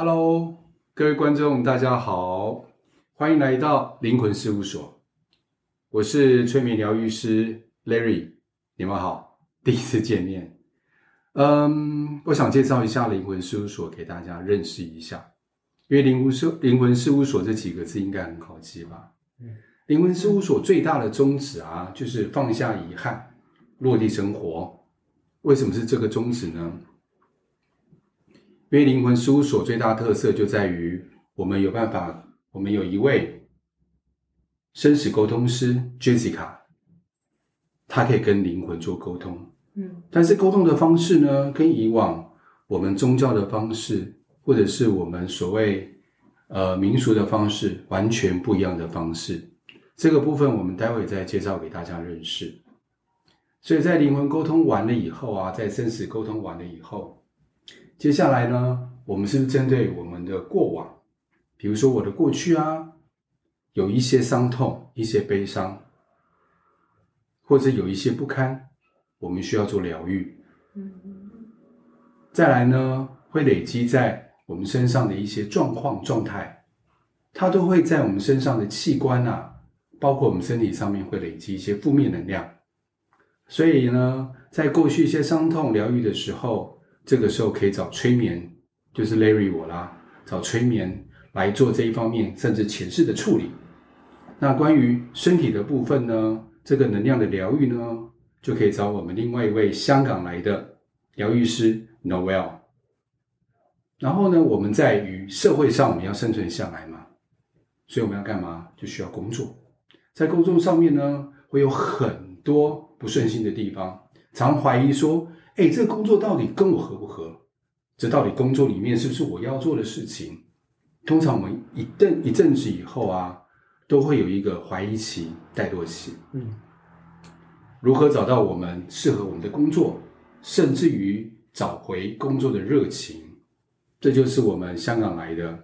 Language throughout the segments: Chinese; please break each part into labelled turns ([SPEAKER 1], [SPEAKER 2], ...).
[SPEAKER 1] Hello，各位观众，大家好，欢迎来到灵魂事务所。我是催眠疗愈师 Larry，你们好，第一次见面。嗯，我想介绍一下灵魂事务所给大家认识一下，因为灵魂事灵魂事务所这几个字应该很好记吧？嗯，灵魂事务所最大的宗旨啊，就是放下遗憾，落地生活。为什么是这个宗旨呢？因为灵魂事务所最大特色就在于，我们有办法，我们有一位生死沟通师 Jessica，她可以跟灵魂做沟通。嗯，但是沟通的方式呢，跟以往我们宗教的方式，或者是我们所谓呃民俗的方式，完全不一样的方式。这个部分我们待会再介绍给大家认识。所以在灵魂沟通完了以后啊，在生死沟通完了以后。接下来呢，我们是针对我们的过往，比如说我的过去啊，有一些伤痛、一些悲伤，或者有一些不堪，我们需要做疗愈。再来呢，会累积在我们身上的一些状况、状态，它都会在我们身上的器官啊，包括我们身体上面会累积一些负面能量。所以呢，在过去一些伤痛疗愈的时候。这个时候可以找催眠，就是 Larry 我啦，找催眠来做这一方面，甚至前世的处理。那关于身体的部分呢，这个能量的疗愈呢，就可以找我们另外一位香港来的疗愈师 Noel。然后呢，我们在于社会上，我们要生存下来嘛，所以我们要干嘛？就需要工作。在工作上面呢，会有很多不顺心的地方，常怀疑说。哎，这个工作到底跟我合不合？这到底工作里面是不是我要做的事情？通常我们一阵一阵子以后啊，都会有一个怀疑期、怠惰期。嗯，如何找到我们适合我们的工作，甚至于找回工作的热情？这就是我们香港来的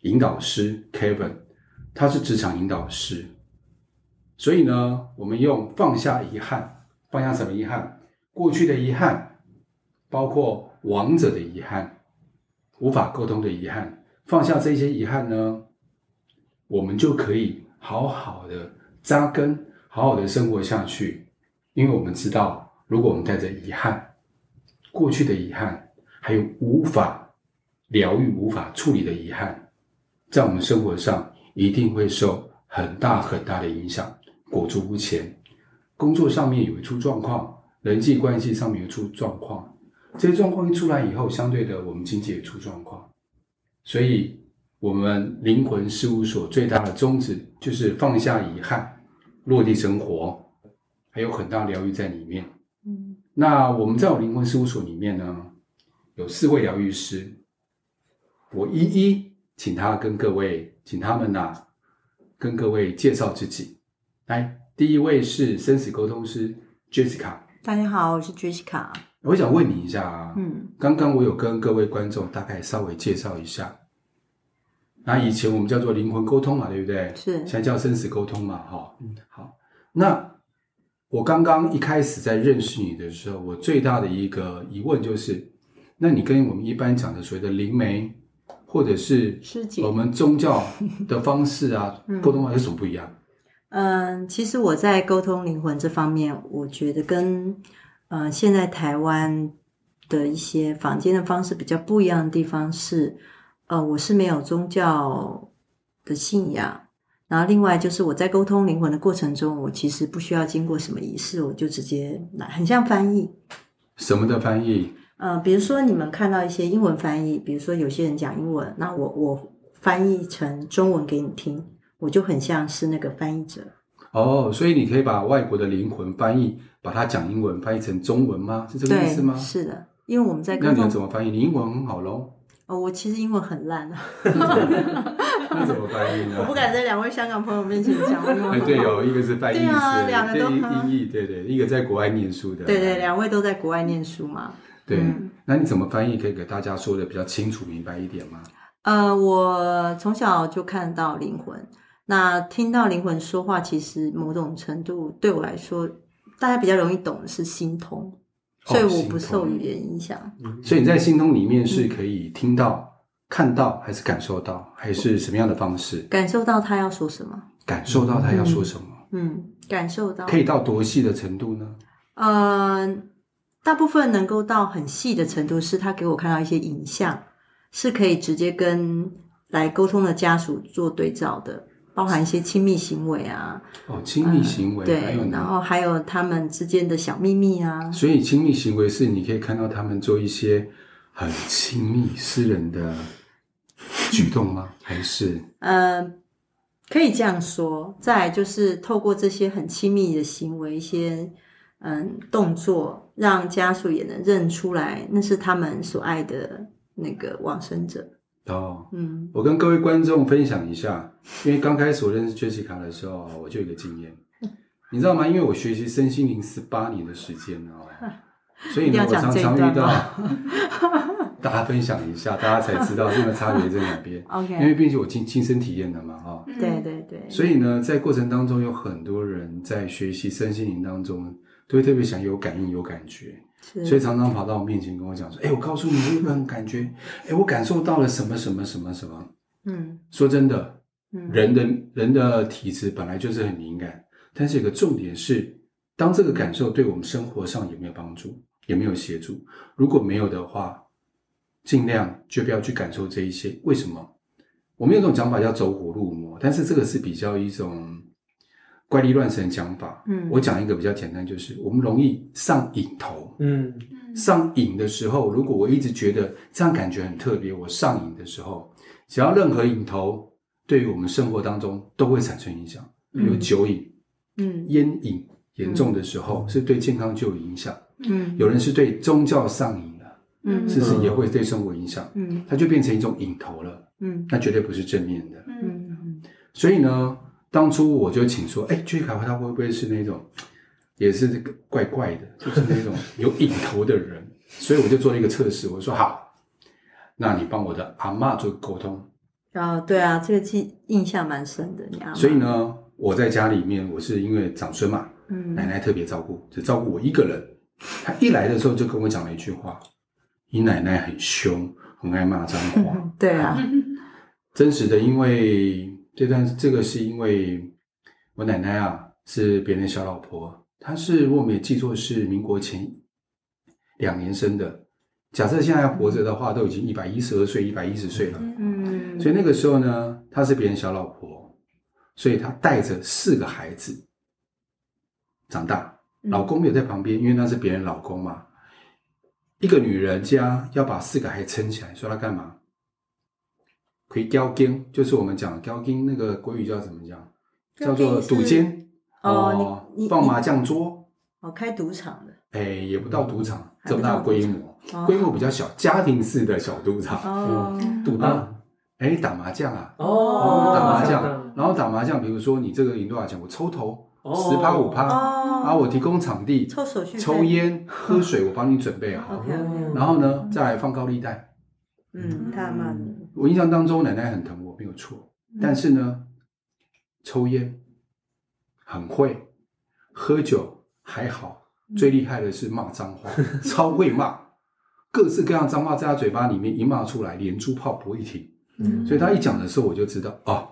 [SPEAKER 1] 引导师 Kevin，他是职场引导师。所以呢，我们用放下遗憾，放下什么遗憾？过去的遗憾，包括亡者的遗憾，无法沟通的遗憾，放下这些遗憾呢，我们就可以好好的扎根，好好的生活下去。因为我们知道，如果我们带着遗憾，过去的遗憾，还有无法疗愈、无法处理的遗憾，在我们生活上一定会受很大很大的影响，裹足不前。工作上面有一出状况。人际关系上面有出状况，这些状况一出来以后，相对的，我们经济也出状况。所以，我们灵魂事务所最大的宗旨就是放下遗憾，落地生活，还有很大疗愈在里面。嗯，那我们在我灵魂事务所里面呢，有四位疗愈师，我一一请他跟各位，请他们呐、啊，跟各位介绍自己。来，第一位是生死沟通师 Jessica。
[SPEAKER 2] 大家好，我是 Jessica。
[SPEAKER 1] 我想问你一下啊，嗯，刚刚我有跟各位观众大概稍微介绍一下，那以前我们叫做灵魂沟通嘛，对不对？是。现在叫生死沟通嘛，哈。嗯，好。那我刚刚一开始在认识你的时候，我最大的一个疑问就是，那你跟我们一般讲的所谓的灵媒，或者是我们宗教的方式啊，沟通有什么不一样？
[SPEAKER 2] 嗯，其实我在沟通灵魂这方面，我觉得跟呃现在台湾的一些坊间的方式比较不一样的地方是，呃，我是没有宗教的信仰，然后另外就是我在沟通灵魂的过程中，我其实不需要经过什么仪式，我就直接来，很像翻译。
[SPEAKER 1] 什么的翻译？
[SPEAKER 2] 呃，比如说你们看到一些英文翻译，比如说有些人讲英文，那我我翻译成中文给你听。我就很像是那个翻译者
[SPEAKER 1] 哦，所以你可以把外国的灵魂翻译，把它讲英文翻译成中文吗？是这个意思吗？
[SPEAKER 2] 是的，因为我们在。
[SPEAKER 1] 那你要怎么翻译？你英文很好喽。
[SPEAKER 2] 哦，我其实英文很烂啊。
[SPEAKER 1] 那怎么翻译呢？
[SPEAKER 2] 我不敢在两位香港朋友面前讲英文。
[SPEAKER 1] 哎，对哦，一个是翻译师，对
[SPEAKER 2] 啊，两个都
[SPEAKER 1] 音译，对对，一个在国外念书的。
[SPEAKER 2] 对对，两位都在国外念书嘛。
[SPEAKER 1] 对，那你怎么翻译？可以给大家说的比较清楚明白一点吗？
[SPEAKER 2] 呃，我从小就看到灵魂。那听到灵魂说话，其实某种程度对我来说，大家比较容易懂的是心通，哦、所以我不受语言影响。
[SPEAKER 1] 所以你在心通里面是可以听到看到还是感受到，还是什么样的方式？
[SPEAKER 2] 感受到他要说什么？
[SPEAKER 1] 感受到他要说什么？
[SPEAKER 2] 嗯，嗯，感受到。
[SPEAKER 1] 可以到多细的程度呢？
[SPEAKER 2] 呃，大部分能够到很细的程度，是他给我看到一些影像，是可以直接跟来沟通的家属做对照的。包含一些亲密行为啊，
[SPEAKER 1] 哦，亲密行为，
[SPEAKER 2] 嗯、对，然后还有他们之间的小秘密啊。
[SPEAKER 1] 所以亲密行为是你可以看到他们做一些很亲密、私人的举动吗？还是？
[SPEAKER 2] 呃，可以这样说。再来就是透过这些很亲密的行为，一些嗯动作，让家属也能认出来，那是他们所爱的那个往生者。
[SPEAKER 1] 哦，嗯，我跟各位观众分享一下，因为刚开始我认识 Jessica 的时候，我就有一个经验，你知道吗？因为我学习身心灵十八年的时间哦，所以呢，我常常遇到，大家分享一下，大家才知道这个差别在哪边。OK，因为毕竟我亲亲身体验的嘛，哈，
[SPEAKER 2] 对对对，
[SPEAKER 1] 所以呢，在过程当中有很多人在学习身心灵当中，都会特别想有感应、有感觉。所以常常跑到我面前跟我讲说：“哎，我告诉你，我有没有感觉？哎，我感受到了什么什么什么什么。”嗯，说真的，人的人的体质本来就是很敏感，但是有个重点是，当这个感受对我们生活上有没有帮助，有没有协助？如果没有的话，尽量就不要去感受这一些。为什么？我们有种讲法叫走火入魔，但是这个是比较一种。怪力乱神讲法，嗯，我讲一个比较简单，就是我们容易上瘾头，嗯，上瘾的时候，如果我一直觉得这样感觉很特别，我上瘾的时候，只要任何瘾头对于我们生活当中都会产生影响，比如酒瘾，嗯，烟瘾严重的时候是对健康就有影响，嗯，有人是对宗教上瘾了，嗯，是不是也会对生活影响？嗯，它就变成一种瘾头了，嗯，那绝对不是正面的，嗯，所以呢。当初我就请说，哎，Jessica 他会不会是那种，也是这个怪怪的，就是那种 有瘾头的人？所以我就做了一个测试，我说好，那你帮我的阿嬷做沟通。
[SPEAKER 2] 啊、哦，对啊，这个记印象蛮深的，你阿嬷。
[SPEAKER 1] 所以呢，我在家里面，我是因为长孙嘛，嗯，奶奶特别照顾，只照顾我一个人。他一来的时候就跟我讲了一句话：“你奶奶很凶，很爱骂脏话。”
[SPEAKER 2] 对啊，
[SPEAKER 1] 真实的，因为。这段这个是因为我奶奶啊是别人的小老婆，她是我没记错是民国前两年生的。假设现在还活着的话，都已经一百一十二岁、一百一十岁了。嗯，所以那个时候呢，她是别人小老婆，所以她带着四个孩子长大，老公没有在旁边，因为那是别人老公嘛。一个女人家要把四个孩子撑起来，说她干嘛？可以交金，就是我们讲交金那个国语叫怎么讲？叫做赌尖哦，放麻将桌。
[SPEAKER 2] 哦，开赌场的。
[SPEAKER 1] 哎，也不到赌场这么大规模，规模比较小，家庭式的小赌场。哦，赌啊，哎，打麻将啊，哦，打麻将，然后打麻将，比如说你这个赢多少钱，我抽头十趴五趴，啊，我提供场地，
[SPEAKER 2] 抽手续费，
[SPEAKER 1] 抽烟喝水，我帮你准备好，然后呢，再来放高利贷。
[SPEAKER 2] 嗯，太慢了。
[SPEAKER 1] 我印象当中，奶奶很疼我，没有错。但是呢，抽烟很会，喝酒还好，最厉害的是骂脏话，超会骂，各式各样脏话在他嘴巴里面一骂出来，连珠炮不会停。嗯，所以他一讲的时候，我就知道哦，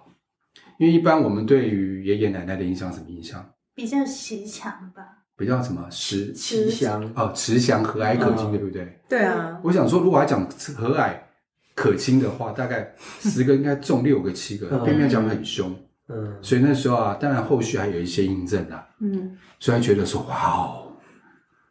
[SPEAKER 1] 因为一般我们对于爷爷奶奶的印象什么印象？
[SPEAKER 3] 比较慈祥吧。
[SPEAKER 1] 比较什么慈慈祥哦，慈祥和蔼可亲，对不对？
[SPEAKER 2] 对啊。我
[SPEAKER 1] 想说，如果还讲和蔼。可亲的话，大概 十个应该中六个七个，偏偏讲得很凶，嗯，所以那时候啊，当然后续还有一些印证啊，嗯，所以觉得说哇哦，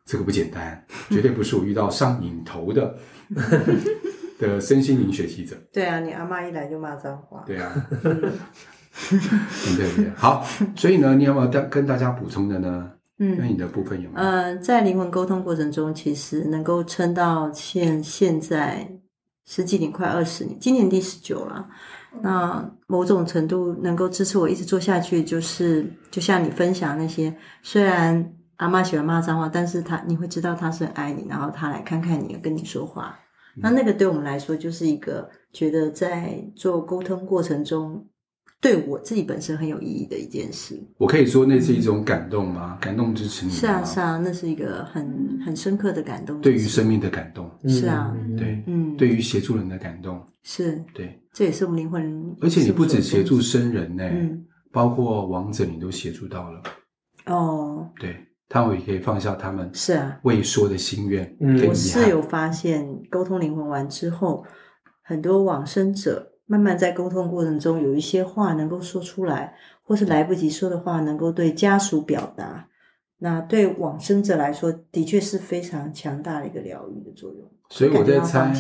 [SPEAKER 1] 这个不简单，绝对不是我遇到上瘾头的 的身心灵学习者。
[SPEAKER 2] 对啊，你阿妈一来就骂脏话。
[SPEAKER 1] 对啊，对对对，好，所以呢，你有没有跟跟大家补充的呢？嗯，那你的部分有没有？
[SPEAKER 2] 呃，在灵魂沟通过程中，其实能够撑到现现在。十几年，快二十年，今年第十九了。那某种程度能够支持我一直做下去，就是就像你分享那些，虽然阿嬷喜欢骂脏话，但是他你会知道他是很爱你，然后他来看看你，跟你说话。那那个对我们来说，就是一个觉得在做沟通过程中对我自己本身很有意义的一件事。
[SPEAKER 1] 我可以说那是一种感动吗？感动支持你。
[SPEAKER 2] 是啊，是啊，那是一个很很深刻的感动。
[SPEAKER 1] 对于生命的感动。
[SPEAKER 2] 是啊，
[SPEAKER 1] 对，
[SPEAKER 2] 嗯，
[SPEAKER 1] 对于协助人的感动。
[SPEAKER 2] 是，
[SPEAKER 1] 对，
[SPEAKER 2] 这也是我们灵魂。
[SPEAKER 1] 而且你不止协助生人呢，
[SPEAKER 2] 嗯，
[SPEAKER 1] 包括亡者你都协助到了。
[SPEAKER 2] 哦，
[SPEAKER 1] 对，他们也可以放下他们
[SPEAKER 2] 是啊
[SPEAKER 1] 未说的心愿。
[SPEAKER 2] 嗯，我是有发现，沟通灵魂完之后，很多往生者。慢慢在沟通过程中，有一些话能够说出来，或是来不及说的话，能够对家属表达。那对往生者来说，的确是非常强大的一个疗愈的作用。
[SPEAKER 1] 所以我在猜，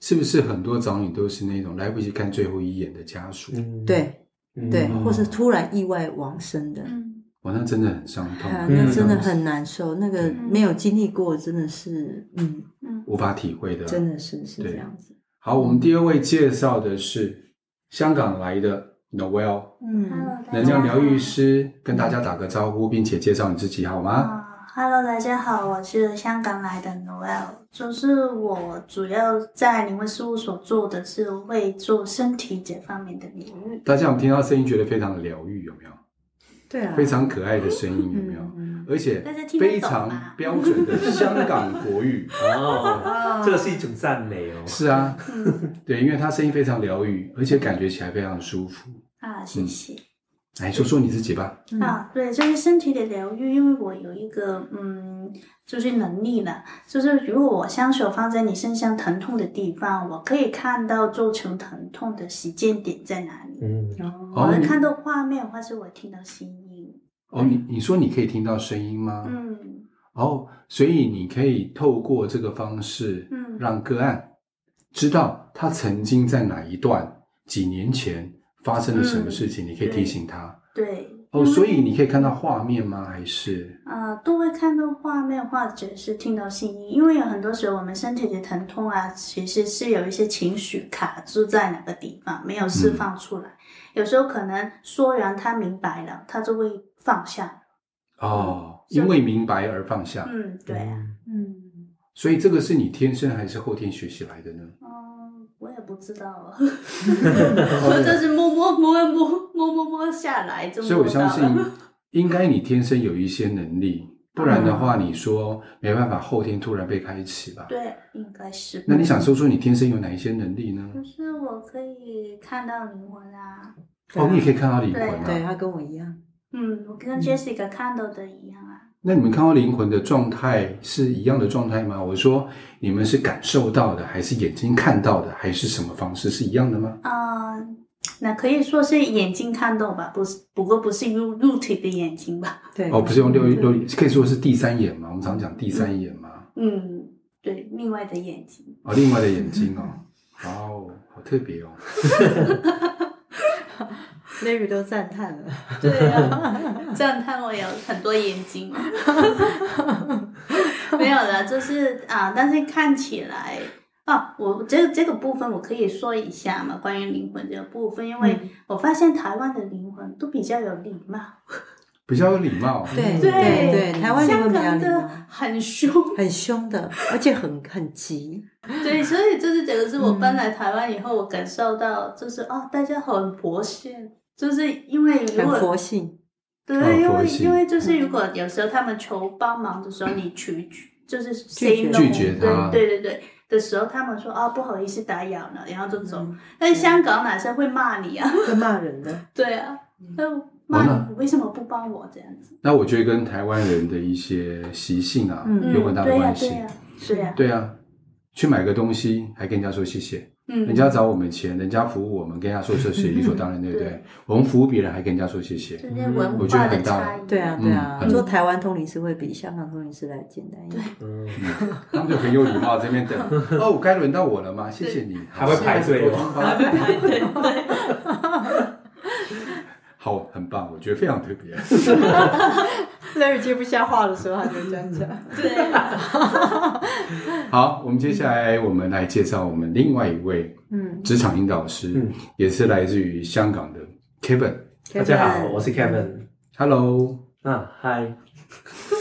[SPEAKER 1] 是不是很多长女都是那种来不及看最后一眼的家属？
[SPEAKER 2] 嗯、对，对，或是突然意外往生的。
[SPEAKER 1] 嗯，哇，那真的很伤痛，
[SPEAKER 2] 啊、那真的很难受。那个没有经历过，真的是，嗯
[SPEAKER 1] 嗯，无法体会的，
[SPEAKER 2] 真的是是这样子。
[SPEAKER 1] 好，我们第二位介绍的是香港来的 Noelle，
[SPEAKER 2] 嗯，
[SPEAKER 1] 能量疗愈师，跟大家打个招呼，并且介绍你自己好吗
[SPEAKER 3] ？Hello，大家好，我是香港来的 Noelle，就是我主要在灵魂事务所做的是会做身体这方面的疗愈。
[SPEAKER 1] 大家有听到声音觉得非常的疗愈，有没有？
[SPEAKER 2] 对啊，
[SPEAKER 1] 非常可爱的声音，有没有？而且非常标准的香港国语
[SPEAKER 4] 哦，这个是一种赞美哦。
[SPEAKER 1] 是啊，对，因为他声音非常疗愈，而且感觉起来非常舒服
[SPEAKER 3] 啊。谢谢。
[SPEAKER 1] 来说说你自己吧。
[SPEAKER 3] 啊，对，就是身体的疗愈，因为我有一个嗯，就是能力了，就是如果我双手放在你身上疼痛的地方，我可以看到造成疼痛的时间点在哪里。
[SPEAKER 4] 嗯，
[SPEAKER 3] 我能看到画面，或是我听到声音。
[SPEAKER 1] 哦，你你说你可以听到声音吗？
[SPEAKER 3] 嗯。
[SPEAKER 1] 哦，所以你可以透过这个方式，嗯，让个案知道他曾经在哪一段几年前发生了什么事情，你可以提醒他。
[SPEAKER 3] 对。
[SPEAKER 1] 哦，所以你可以看到画面吗？还是？
[SPEAKER 3] 啊，都会看到画面，或者是听到声音。因为有很多时候我们身体的疼痛啊，其实是有一些情绪卡住在哪个地方，没有释放出来。有时候可能说完他明白了，他就会放下。
[SPEAKER 1] 哦，因为明白而放下。
[SPEAKER 3] 嗯，对啊，嗯。
[SPEAKER 1] 所以这个是你天生还是后天学习来的呢？
[SPEAKER 3] 哦，我也不知道，我就是摸摸摸摸摸摸摸下来就。
[SPEAKER 1] 所以我相信，应该你天生有一些能力，不然的话，你说没办法后天突然被开启吧？
[SPEAKER 3] 对，应该是。
[SPEAKER 1] 那你想说说你天生有哪一些能力呢？
[SPEAKER 3] 就是我可以看到灵魂啊。
[SPEAKER 1] 哦，你也可以看到灵魂啊。
[SPEAKER 2] 对，他跟我一样。
[SPEAKER 3] 嗯，我跟 Jessica 看到的一样啊。
[SPEAKER 1] 那你们看到灵魂的状态是一样的状态吗？我说你们是感受到的，还是眼睛看到的，还是什么方式是一样的吗？
[SPEAKER 3] 啊、呃，那可以说是眼睛看到吧，不是，不过不是用肉体的眼睛吧？
[SPEAKER 2] 对。
[SPEAKER 1] 哦，不是用六六，可以说是第三眼嘛？我们常讲第三眼嘛。
[SPEAKER 3] 嗯，对，另外的眼睛。
[SPEAKER 1] 哦，另外的眼睛哦，哦，好特别哦。
[SPEAKER 2] Larry 都赞叹了，
[SPEAKER 3] 对啊，赞叹我有很多眼睛，没有了，就是啊，但是看起来啊，我这个这个部分我可以说一下嘛，关于灵魂这个部分，因为我发现台湾的灵魂都比较有礼貌，
[SPEAKER 1] 比较有礼貌，
[SPEAKER 2] 对对对，台湾灵魂比较
[SPEAKER 3] 礼貌，很凶，
[SPEAKER 2] 很凶的，而且很很急，
[SPEAKER 3] 对，所以就是这个是我搬来台湾以后，我感受到就是哦，大家很佛系。就是因为如果
[SPEAKER 2] 很佛性，
[SPEAKER 3] 对，因为因为就是如果有时候他们求帮忙的时候，你拒绝就是 say no，
[SPEAKER 1] 拒绝他，
[SPEAKER 3] 对对对的时候，他们说啊不好意思打扰了，然后就走。但香港男生会骂你啊，
[SPEAKER 2] 会骂人的，
[SPEAKER 3] 对啊，那骂你为什么不帮我这样子？
[SPEAKER 1] 那我觉得跟台湾人的一些习性啊有很大的关系，
[SPEAKER 3] 是啊，
[SPEAKER 1] 对啊，去买个东西还跟人家说谢谢。嗯，人家找我们钱，人家服务我们，跟人家说这是理所当然，对不对？我们服务别人还跟人家说谢谢，我觉得很大。
[SPEAKER 2] 对啊，对啊。你说台湾通灵师会比香港通灵师来简单一点。
[SPEAKER 1] 嗯，他们就很有礼貌，这边等。哦，该轮到我了吗？谢谢你，
[SPEAKER 4] 还会排队哦，
[SPEAKER 3] 还会排队，对。
[SPEAKER 1] 好，很棒，我觉得非常特别。
[SPEAKER 2] Larry 接不下话的时候，他就这样讲。
[SPEAKER 3] 对。
[SPEAKER 1] 好，我们接下来我们来介绍我们另外一位，嗯，职场引导师，嗯，也是来自于香港的 Kevin。
[SPEAKER 4] 大家好，我是 Kevin。
[SPEAKER 1] Hello。
[SPEAKER 4] 啊，Hi。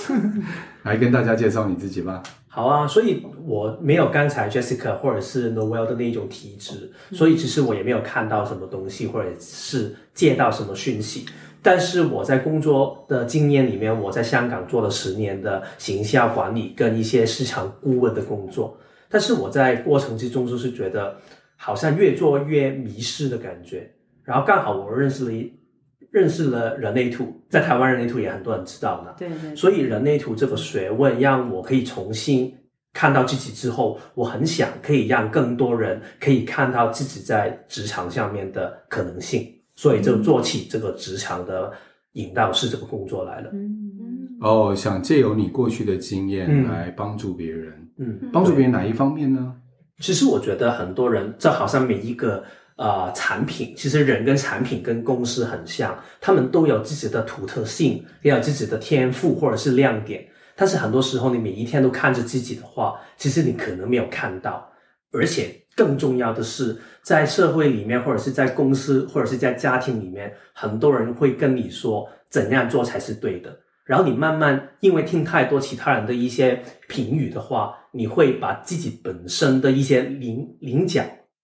[SPEAKER 1] 来跟大家介绍你自己吧。
[SPEAKER 4] 好啊，所以我没有刚才 Jessica 或者是 Noel 的那种体质，所以其实我也没有看到什么东西，或者是借到什么讯息。但是我在工作的经验里面，我在香港做了十年的形象管理跟一些市场顾问的工作，但是我在过程之中就是觉得好像越做越迷失的感觉。然后刚好我认识了一。认识了人类图，在台湾人类图也很多人知道的，
[SPEAKER 2] 对，对对。
[SPEAKER 4] 所以人类图这个学问让我可以重新看到自己之后，我很想可以让更多人可以看到自己在职场上面的可能性，所以就做起这个职场的引导师这个工作来了。
[SPEAKER 1] 哦，想借由你过去的经验来帮助别人，
[SPEAKER 4] 嗯，
[SPEAKER 1] 帮助别人哪一方面呢？
[SPEAKER 4] 其实我觉得很多人，这好像每一个。呃，产品其实人跟产品跟公司很像，他们都有自己的独特性，也有自己的天赋或者是亮点。但是很多时候，你每一天都看着自己的话，其实你可能没有看到。而且更重要的是，在社会里面，或者是在公司，或者是在家庭里面，很多人会跟你说怎样做才是对的。然后你慢慢因为听太多其他人的一些评语的话，你会把自己本身的一些棱棱角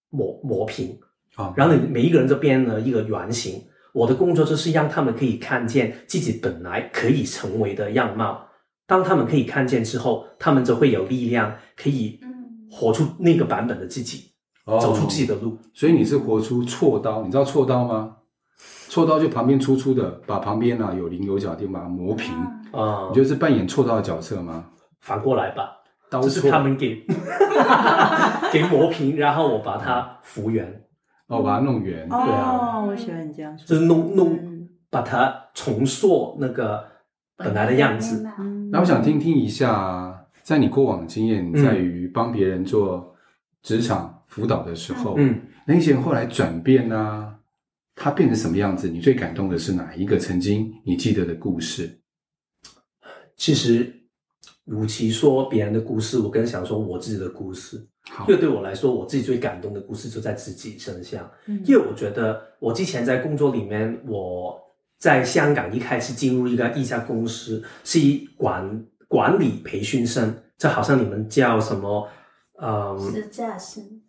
[SPEAKER 4] 磨磨平。啊，然后你每一个人就变了一个原型。我的工作就是让他们可以看见自己本来可以成为的样貌。当他们可以看见之后，他们就会有力量，可以活出那个版本的自己，
[SPEAKER 1] 哦、
[SPEAKER 4] 走出自己的路。
[SPEAKER 1] 所以你是活出锉刀，你知道锉刀吗？锉刀就旁边粗粗的，把旁边啊有棱有角的地方把它磨平啊。你就是扮演锉刀的角色吗？
[SPEAKER 4] 反过来吧，
[SPEAKER 1] 刀
[SPEAKER 4] 是他们给 给磨平，然后我把它复原。
[SPEAKER 1] 哦，把它弄圆，
[SPEAKER 2] 哦、
[SPEAKER 1] 对啊，
[SPEAKER 2] 我喜欢你这样说，
[SPEAKER 4] 就是弄弄，把它重塑那个本来的样子。
[SPEAKER 2] 嗯、
[SPEAKER 1] 那我想听听一下，在你过往的经验，在于帮别人做职场辅导的时候，嗯，那些人后来转变呢、啊，他变成什么样子？你最感动的是哪一个曾经你记得的故事？
[SPEAKER 4] 其实，与其说别人的故事，我更想说我自己的故事。
[SPEAKER 1] 好
[SPEAKER 4] 因为对我来说，我自己最感动的故事就在自己身上。嗯，因为我觉得我之前在工作里面，我在香港一开始进入一个一家公司，是以管管理培训生，就好像你们叫什么，嗯，
[SPEAKER 3] 实习生。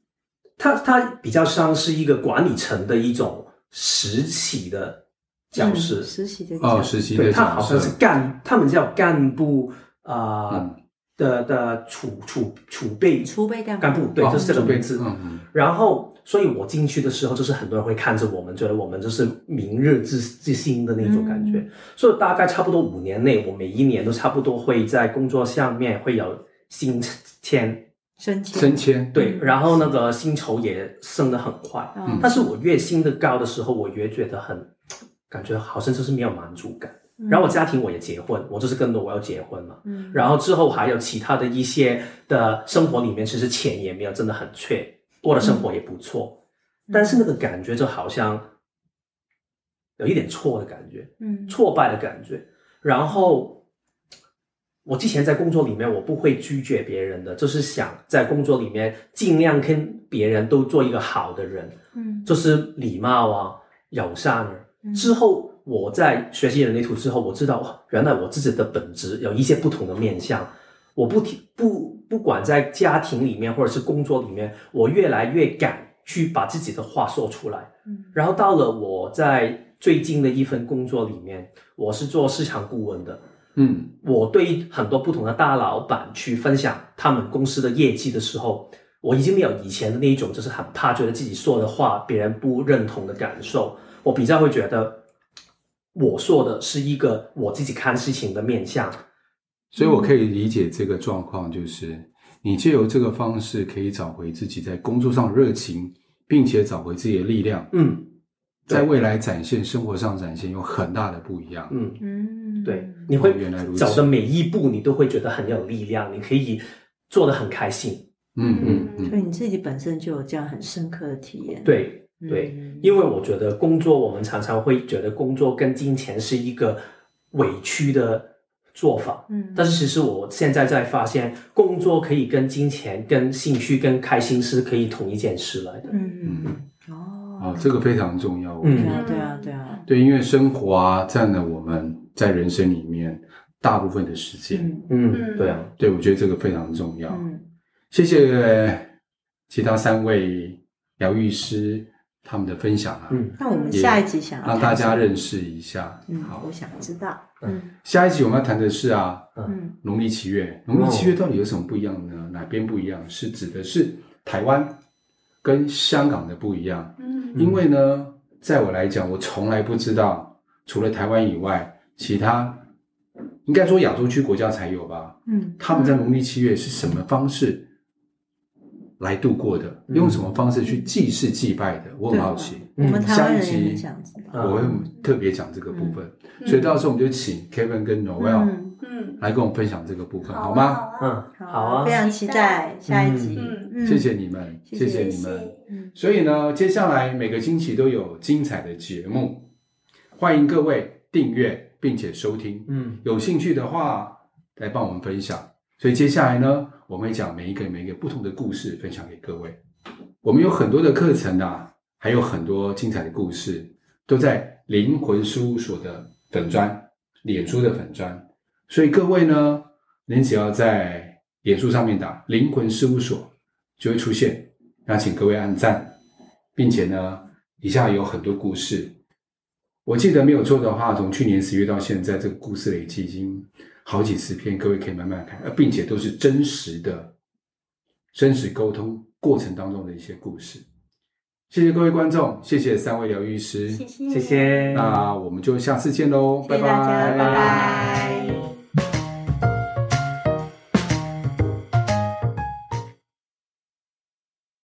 [SPEAKER 4] 他他比较像是一个管理层的一种实习的教师，
[SPEAKER 2] 嗯、实习的
[SPEAKER 1] 哦，实习的角色，
[SPEAKER 4] 他好像是干，他们叫干部啊。呃嗯的的储储储备
[SPEAKER 2] 储备干部，
[SPEAKER 4] 干部对，就是这个名字。
[SPEAKER 1] 嗯嗯。
[SPEAKER 4] 然后，所以我进去的时候，就是很多人会看着我们，觉得我们就是明日之之星的那种感觉。嗯、所以大概差不多五年内，我每一年都差不多会在工作上面会有升迁、
[SPEAKER 2] 升迁、
[SPEAKER 1] 升迁。对，
[SPEAKER 4] 然后那个薪酬也升得很快。嗯。但是我越升得高的时候，我越觉得很感觉好像就是没有满足感。然后我家庭我也结婚，我就是跟着我要结婚嘛。嗯。然后之后还有其他的一些的生活里面，其实钱也没有真的很缺，过的生活也不错。嗯。但是那个感觉就好像有一点错的感觉，嗯，挫败的感觉。然后我之前在工作里面，我不会拒绝别人的，就是想在工作里面尽量跟别人都做一个好的人，嗯，就是礼貌啊，友善啊。之后。我在学习人类图之后，我知道原来我自己的本质有一些不同的面向。我不提不不管在家庭里面或者是工作里面，我越来越敢去把自己的话说出来。嗯，然后到了我在最近的一份工作里面，我是做市场顾问的。嗯，我对很多不同的大老板去分享他们公司的业绩的时候，我已经没有以前的那一种就是很怕觉得自己说的话别人不认同的感受。我比较会觉得。我说的是一个我自己看事情的面向，
[SPEAKER 1] 所以我可以理解这个状况，就是你借由这个方式可以找回自己在工作上的热情，并且找回自己的力量。嗯，在未来展现生活上展现有很大的不一样。
[SPEAKER 4] 嗯嗯，对，你会原来如此，走的每一步你都会觉得很有力量，你可以做的很开心。
[SPEAKER 1] 嗯嗯嗯，
[SPEAKER 2] 所以你自己本身就有这样很深刻的体验。
[SPEAKER 4] 对。对，因为我觉得工作，我们常常会觉得工作跟金钱是一个委屈的做法。嗯，但是其实我现在在发现，工作可以跟金钱、跟兴趣、跟开心是可以同一件事来的。
[SPEAKER 2] 嗯嗯哦
[SPEAKER 1] 啊，这个非常重要。
[SPEAKER 2] 嗯，对啊对啊对啊。
[SPEAKER 1] 对，因为生活啊，占了我们在人生里面大部分的时间。
[SPEAKER 2] 嗯
[SPEAKER 4] 嗯，对啊，
[SPEAKER 1] 对，我觉得这个非常重要。
[SPEAKER 2] 嗯，
[SPEAKER 1] 谢谢其他三位疗愈师他们的分享啊，
[SPEAKER 4] 嗯
[SPEAKER 2] 那我们下一集想要
[SPEAKER 1] 让大家认识一下。
[SPEAKER 2] 嗯，
[SPEAKER 1] 好
[SPEAKER 2] 我，想知道。嗯
[SPEAKER 1] 下一集我们要谈的是啊，
[SPEAKER 2] 嗯
[SPEAKER 1] 农历七月，农历七月到底有什么不一样呢？哪边不一样？是指的是台湾跟香港的不一样。
[SPEAKER 3] 嗯
[SPEAKER 1] 因为呢，在我来讲，我从来不知道，除了台湾以外，其他应该说亚洲区国家才有吧？
[SPEAKER 2] 嗯
[SPEAKER 1] 他们在农历七月是什么方式来度过的？
[SPEAKER 4] 嗯
[SPEAKER 1] 用什么方式去祭祀祭拜的？我很好奇，
[SPEAKER 2] 我们台湾人
[SPEAKER 1] 下一集
[SPEAKER 2] 也很想知道。
[SPEAKER 4] 嗯
[SPEAKER 1] 我会特别讲这个部分。
[SPEAKER 3] 嗯
[SPEAKER 1] 所以到时候我们就请 Kevin 跟 Noel
[SPEAKER 2] 嗯，
[SPEAKER 3] 嗯，
[SPEAKER 1] 来跟我们分享这个部分，好
[SPEAKER 3] 啊吗？？
[SPEAKER 4] 嗯，好啊
[SPEAKER 2] 非，常期待下一集。
[SPEAKER 3] 嗯
[SPEAKER 2] 嗯
[SPEAKER 1] 谢谢你
[SPEAKER 2] 们，
[SPEAKER 1] 谢谢你们。
[SPEAKER 2] 嗯
[SPEAKER 1] 所以呢，接下来每个星期都有精彩的节目，欢迎各位订阅并且收听。
[SPEAKER 4] 嗯
[SPEAKER 1] 有兴趣的话，来帮我们分享。所以接下来呢，我们会讲每一个每一个不同的故事，分享给各位。我们有很多的课程啊，还有很多精彩的故事，都在灵魂事务所的粉专、脸书的粉专。所以各位呢，您只要在脸书上面打“灵魂事务所”，就会出现。那请各位按赞，并且呢，以下有很多故事。我记得没有错的话，从去年十月到现在，这个故事累积已经好几十篇，各位可以慢慢看，而并且都是真实的、真实沟通过程当中的一些故事。谢谢各位观众，谢谢三位疗愈师，
[SPEAKER 3] 谢谢
[SPEAKER 4] 谢谢，
[SPEAKER 1] 那我们就下次
[SPEAKER 2] 见喽，拜拜，拜拜。